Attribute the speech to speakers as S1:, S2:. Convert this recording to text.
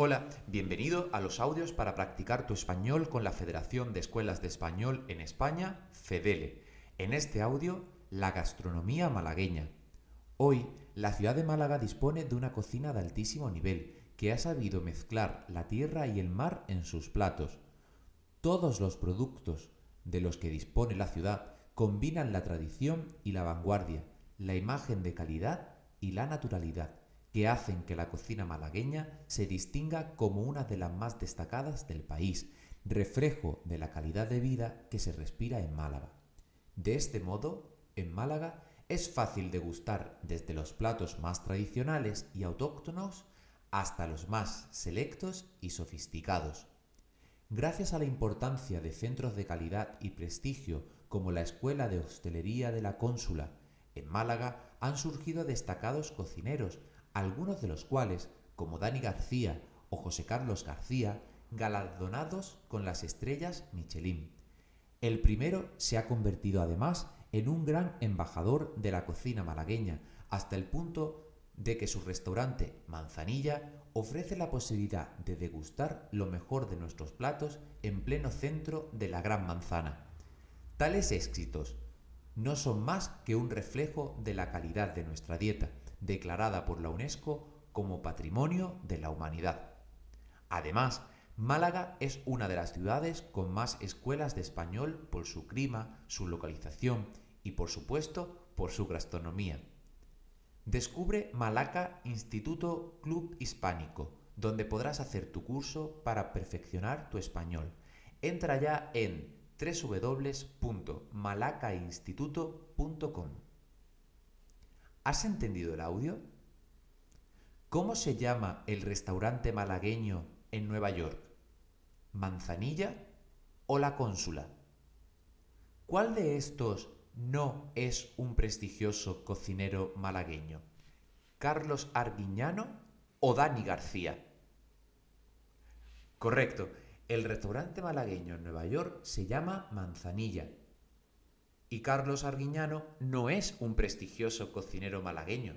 S1: Hola, bienvenido a los audios para practicar tu español con la Federación de Escuelas de Español en España, FEDELE. En este audio, la gastronomía malagueña. Hoy, la ciudad de Málaga dispone de una cocina de altísimo nivel que ha sabido mezclar la tierra y el mar en sus platos. Todos los productos de los que dispone la ciudad combinan la tradición y la vanguardia, la imagen de calidad y la naturalidad que hacen que la cocina malagueña se distinga como una de las más destacadas del país, reflejo de la calidad de vida que se respira en Málaga. De este modo, en Málaga es fácil degustar desde los platos más tradicionales y autóctonos hasta los más selectos y sofisticados. Gracias a la importancia de centros de calidad y prestigio como la Escuela de Hostelería de la Cónsula, en Málaga han surgido destacados cocineros algunos de los cuales, como Dani García o José Carlos García, galardonados con las estrellas Michelin. El primero se ha convertido además en un gran embajador de la cocina malagueña, hasta el punto de que su restaurante Manzanilla ofrece la posibilidad de degustar lo mejor de nuestros platos en pleno centro de la Gran Manzana. Tales éxitos no son más que un reflejo de la calidad de nuestra dieta, declarada por la UNESCO como Patrimonio de la Humanidad. Además, Málaga es una de las ciudades con más escuelas de español por su clima, su localización y, por supuesto, por su gastronomía. Descubre Malaca Instituto Club Hispánico, donde podrás hacer tu curso para perfeccionar tu español. Entra ya en www.malacainstituto.com. ¿Has entendido el audio? ¿Cómo se llama el restaurante malagueño en Nueva York? ¿Manzanilla o la Cónsula? ¿Cuál de estos no es un prestigioso cocinero malagueño? ¿Carlos Arguiñano o Dani García? Correcto, el restaurante malagueño en Nueva York se llama Manzanilla y Carlos Arguiñano no es un prestigioso cocinero malagueño.